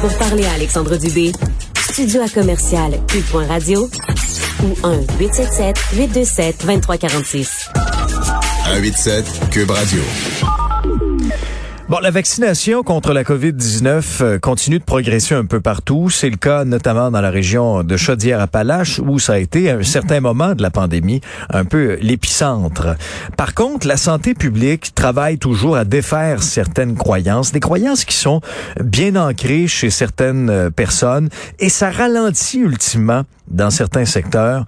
Pour parler à Alexandre Dubé, studio à commercial cube.radio ou 1 877 827 2346. 187 Cube Radio. Bon, la vaccination contre la COVID-19 euh, continue de progresser un peu partout. C'est le cas notamment dans la région de Chaudière-Appalaches où ça a été à un certain moment de la pandémie un peu l'épicentre. Par contre, la santé publique travaille toujours à défaire certaines croyances, des croyances qui sont bien ancrées chez certaines euh, personnes et ça ralentit ultimement dans certains secteurs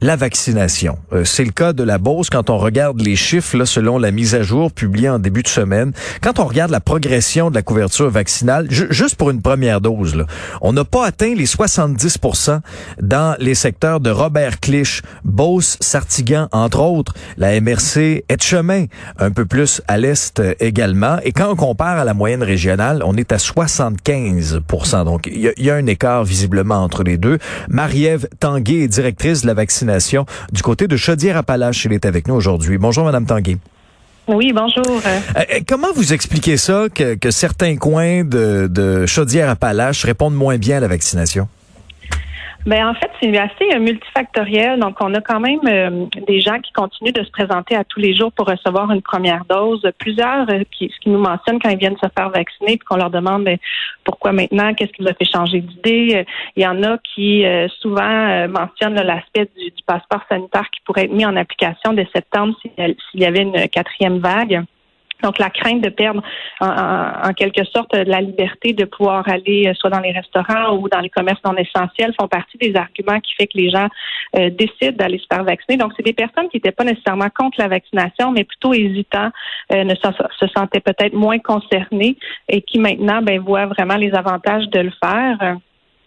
la vaccination. Euh, c'est le cas de la Beauce quand on regarde les chiffres là, selon la mise à jour publiée en début de semaine. Quand on regarde la progression de la couverture vaccinale, juste pour une première dose, là, on n'a pas atteint les 70% dans les secteurs de Robert Clich, Beauce, Sartigan, entre autres, la MRC chemin un peu plus à l'est euh, également. Et quand on compare à la moyenne régionale, on est à 75 Donc, il y, a un écart visiblement entre les deux. Marie-Ève Tanguay directrice de la vaccination du côté de Chaudière-Appalaches. Elle est avec nous aujourd'hui. Bonjour, Madame Tanguay. Oui, bonjour. Euh, euh, comment vous expliquez ça que, certains coins de, de Chaudière-Appalaches répondent moins bien à la vaccination? Ben en fait, c'est assez euh, multifactoriel. Donc, on a quand même euh, des gens qui continuent de se présenter à tous les jours pour recevoir une première dose. Plusieurs euh, qui, qui nous mentionnent quand ils viennent se faire vacciner, puis qu'on leur demande ben, pourquoi maintenant, qu'est-ce qui vous a fait changer d'idée? Il y en a qui souvent mentionnent l'aspect du, du, passeport sanitaire qui pourrait être mis en application dès septembre s'il y avait une quatrième vague. Donc, la crainte de perdre en, quelque sorte la liberté de pouvoir aller euh, soit dans les restaurants ou dans les commerces non essentiels font partie des arguments qui fait que les gens euh, décident d'aller se faire vacciner. Donc, c'est des personnes qui n'étaient pas nécessairement contre la vaccination, mais plutôt hésitants, euh, ne se, sentaient peut-être moins concernés et qui maintenant ben, voient vraiment les avantages de le faire.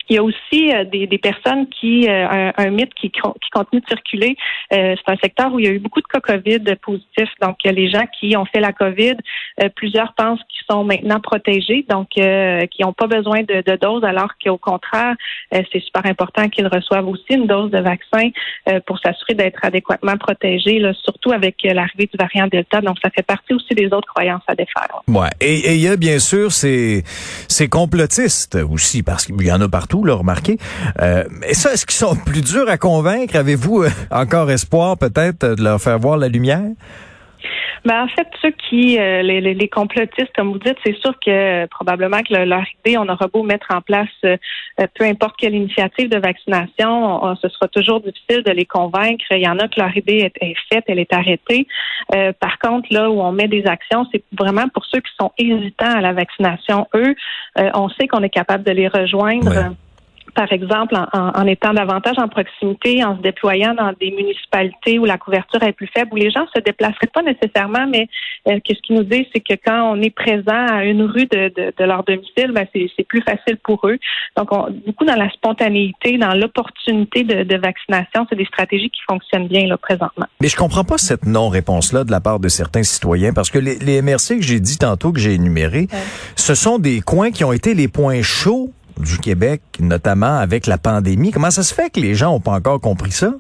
Il y a aussi euh, des, des, personnes qui, euh, un, un, mythe qui, qui, continue de circuler. Euh, c'est un secteur où il y a eu beaucoup de cas COVID positifs. Donc, les gens qui ont fait la COVID, plusieurs pensent qu'ils sont maintenant protégés, donc qui n'ont pas besoin de, de doses, alors qu'au contraire, c'est super important qu'ils reçoivent aussi une dose de vaccin pour s'assurer d'être adéquatement protégés, là, surtout avec l'arrivée du variant Delta. Donc, ça fait partie aussi des autres croyances à défaire. Ouais. Et il y a bien sûr ces, ces complotistes aussi, parce qu'il y en a partout tout, remarqué. Euh, mais ça, est-ce qu'ils sont plus durs à convaincre? Avez-vous euh, encore espoir peut-être de leur faire voir la lumière? Ben, en fait, ceux qui, euh, les, les, complotistes, comme vous dites, c'est sûr que probablement que leur idée, on aura beau mettre en place peu importe quelle initiative de vaccination, ce sera toujours difficile de les convaincre. Il y en a que leur idée est, faite, elle est arrêtée. par contre, là où on met des actions, c'est vraiment pour ceux qui sont hésitants à la vaccination. Eux, on sait qu'on est capable de les rejoindre par exemple, en, étant davantage en proximité, en se déployant dans des municipalités où la couverture est plus faible, où les gens se déplaceraient pas nécessairement, mais euh, ce qu'ils nous disent, c'est que quand on est présent à une rue de, leur domicile, ben c'est plus facile pour eux. Donc, beaucoup dans la spontanéité, dans l'opportunité de, vaccination, c'est des stratégies qui fonctionnent bien là présentement. Mais je comprends pas cette non-réponse-là de la part de certains citoyens, parce que les, MRC que j'ai dit tantôt, que j'ai énumérés, ce sont des coins qui ont été les points chauds du Québec, notamment avec la pandémie. Comment ça se fait que les gens n'ont pas encore compris ça?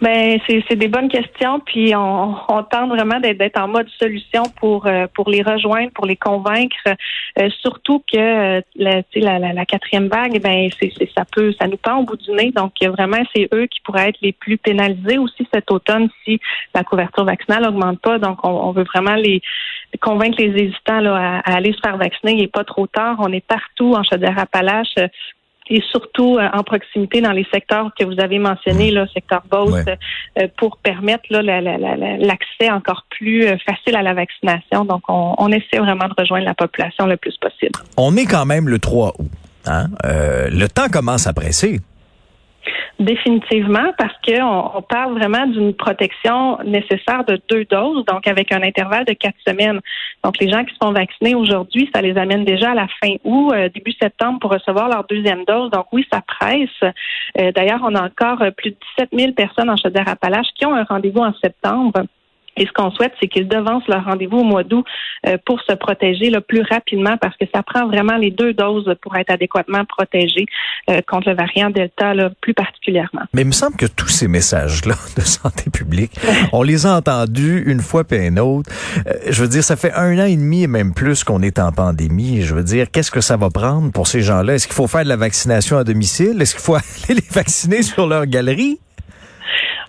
Ben c'est des bonnes questions, puis on, on tente vraiment d'être en mode solution pour euh, pour les rejoindre, pour les convaincre. Euh, surtout que euh, la, la, la, quatrième vague, ben c'est ça peut ça nous pend au bout du nez. Donc vraiment c'est eux qui pourraient être les plus pénalisés aussi cet automne si la couverture vaccinale augmente pas. Donc on, veut vraiment les convaincre les hésitants là, à, aller se faire vacciner. Il n'est pas trop tard. On est partout en Chaudière-Appalaches et surtout euh, en proximité dans les secteurs que vous avez mentionnés, le secteur Beauce, euh, pour permettre l'accès encore plus euh, facile à la vaccination. Donc, on, on, essaie vraiment de rejoindre la population le plus possible. On est quand même le 3 août. Hein? le temps commence à presser. Définitivement, parce qu'on on parle vraiment d'une protection nécessaire de deux doses, donc avec un intervalle de quatre semaines. Donc, les gens qui se font vacciner aujourd'hui, ça les amène déjà à la fin août, euh, début septembre pour recevoir leur deuxième dose. Donc, oui, ça presse. Euh, d'ailleurs, on a encore plus de 17 000 personnes en Chaudière-Appalaches qui ont un rendez-vous en septembre Et ce qu'on souhaite, c'est qu'ils devancent leur rendez-vous au mois d'août euh, pour se protéger le plus rapidement parce que ça prend vraiment les deux doses pour être adéquatement protégé euh, contre le variant Delta, là, plus particulièrement. Mais il me semble que tous ces messages-là de santé publique, on les a entendus une fois puis une autre. Euh, je veux dire, ça fait un an et demi et même plus qu'on est en pandémie. Je veux dire, qu'est-ce que ça va prendre pour ces gens-là? Est-ce qu'il faut faire de la vaccination à domicile? Est-ce qu'il faut aller les vacciner sur leur galerie?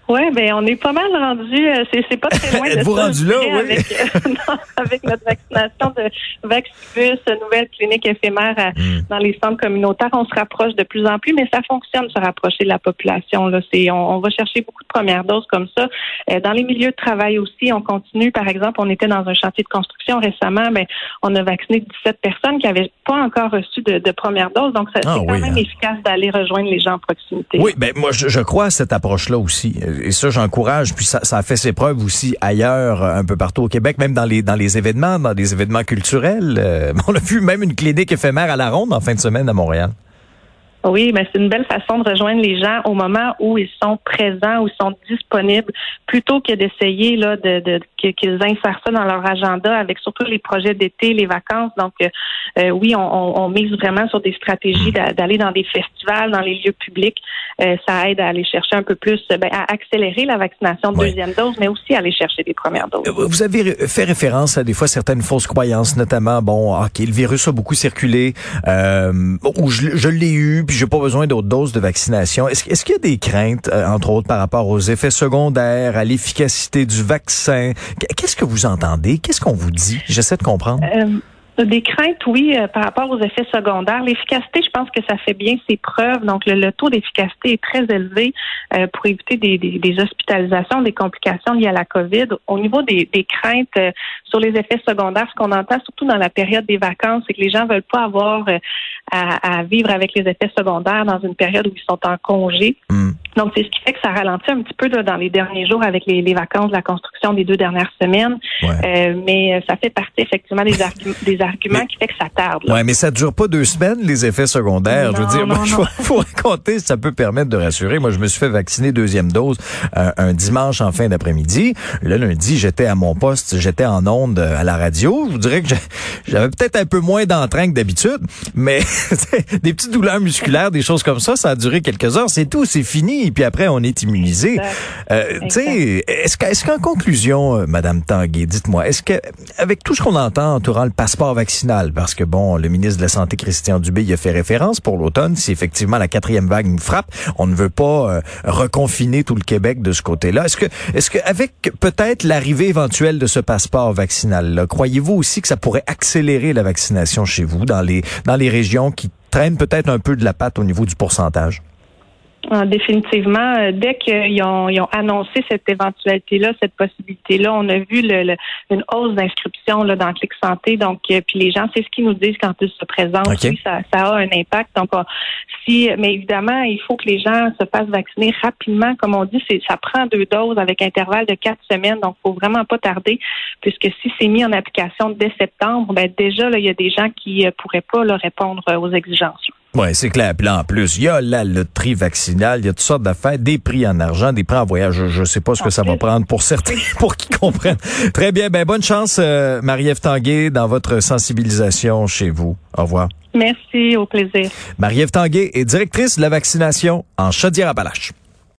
Oui, ben on est pas mal rendu. Euh, c'est, pas très loin de vous rendu là, oui? avec, euh, avec notre vaccination de Vaxibus, nouvelle clinique éphémère hmm. dans les centres communautaires. On se rapproche de plus en plus, mais ça fonctionne se rapprocher de la population. Là, c'est on, va chercher beaucoup de premières doses comme ça. Euh, dans les milieux de travail aussi, on continue. Par exemple, on était dans un chantier de construction récemment. Ben, on a vacciné 17 personnes qui avaient pas encore reçu de, de première dose. Donc, ça, ah c'est quand même hein. efficace d'aller rejoindre les gens en proximité. Oui, ben moi je, je crois à cette approche-là aussi et ça, j'encourage. Puis ça, ça, a fait ses preuves aussi ailleurs, un peu partout au Québec, même dans les dans les événements, dans des événements culturels. Euh, on a vu même une clinique éphémère à la ronde en fin de semaine à Montréal. Oui, mais c'est une belle façon de rejoindre les gens au moment où ils sont présents, où ils sont disponibles, plutôt que d'essayer là de, de qu'ils insèrent ça dans leur agenda avec surtout les projets d'été, les vacances. Donc euh, euh, oui, on, on, mise vraiment sur des stratégies d'aller dans des festivals, dans les lieux publics. Euh, ça aide à aller chercher un peu plus, ben, à accélérer la vaccination de deuxième dose, mais aussi à aller chercher des premières doses. Vous avez fait référence à des fois certaines fausses croyances, notamment bon, ok, le virus a beaucoup circulé, euh, ou je, je l'ai eu puis j'ai pas besoin d'autres doses de vaccination. Est-ce, qu'il y a des craintes, euh, entre autres, par rapport aux effets secondaires, à l'efficacité du vaccin? Qu'est-ce que vous entendez? Qu'est-ce qu'on vous dit? J'essaie de comprendre. Euh, des craintes, oui, euh, par rapport aux effets secondaires. L'efficacité, je pense que ça fait bien ses preuves. Donc, le, taux d'efficacité est très élevé euh, pour éviter des, hospitalisations, des complications liées à la COVID. Au niveau des, craintes euh, sur les effets secondaires, ce qu'on entend surtout dans la période des vacances, c'est que les gens veulent pas avoir à, à, vivre avec les effets secondaires dans une période où ils sont en congé. Hmm. Donc, c'est ce qui fait que ça ralentit un petit peu dans les derniers jours avec les, les, vacances, la construction des deux dernières semaines. mais ça fait partie effectivement des, des argument qui fait que ça tarde. Oui, mais ça dure pas deux semaines, les effets secondaires. je veux dire, moi, il faut, raconter, ça peut permettre de rassurer. Moi, je me suis fait vacciner deuxième dose euh, un dimanche en fin d'après-midi. Le lundi, j'étais à mon poste, j'étais en onde à la radio. Je vous dirais que j'avais peut-être un peu moins d'entrain que d'habitude, mais des petites douleurs musculaires, des choses comme ça, ça a duré quelques heures. C'est tout, c'est fini. Puis après, on est immunisé. Euh, tu sais, est-ce qu'en conclusion, euh, Madame Tanguay, dites-moi, est-ce que avec tout ce qu'on entend entourant le passeport vaccinal parce que bon, le ministre de la Santé, Christian Dubé, y a fait référence pour l'automne. Si effectivement la quatrième vague nous frappe, on ne veut pas euh, reconfiner tout le Québec de ce côté-là. Est-ce que, est-ce que avec peut-être l'arrivée éventuelle de ce passeport vaccinal, croyez-vous aussi que ça pourrait accélérer la vaccination chez vous dans les dans les régions qui traînent peut-être un peu de la patte au niveau du pourcentage? Ah, définitivement, euh, dès qu'ils ont, ils ont, annoncé cette éventualité-là, cette possibilité-là, on a vu le, une hausse d'inscription là, dans Clic Santé. Donc, euh, puis les gens, c'est ce qu'ils nous disent quand ils se présentent. Oui, ça, ça, a un impact. Donc, si, mais évidemment, il faut que les gens se fassent vacciner rapidement. Comme on dit, c'est, ça prend deux doses avec intervalle de quatre semaines. Donc, faut vraiment pas tarder, puisque si c'est mis en application dès septembre, ben déjà, là, il y a des gens qui euh, pourraient pas là, répondre aux exigences. Oui, c'est clair. Puis là, en plus, il y a la loterie vaccinale, il y a toutes sortes d'affaires, des prix en argent, des prix en voyage. Je ne sais pas ce que ça va prendre pour certains, pour qu'ils comprennent. Très bien. Ben, bonne chance, euh, Marie-Ève Tanguay, dans votre sensibilisation chez vous. Au revoir. Merci, au plaisir. Marie-Ève Tanguay est directrice de la vaccination en Chaudière-Appalaches.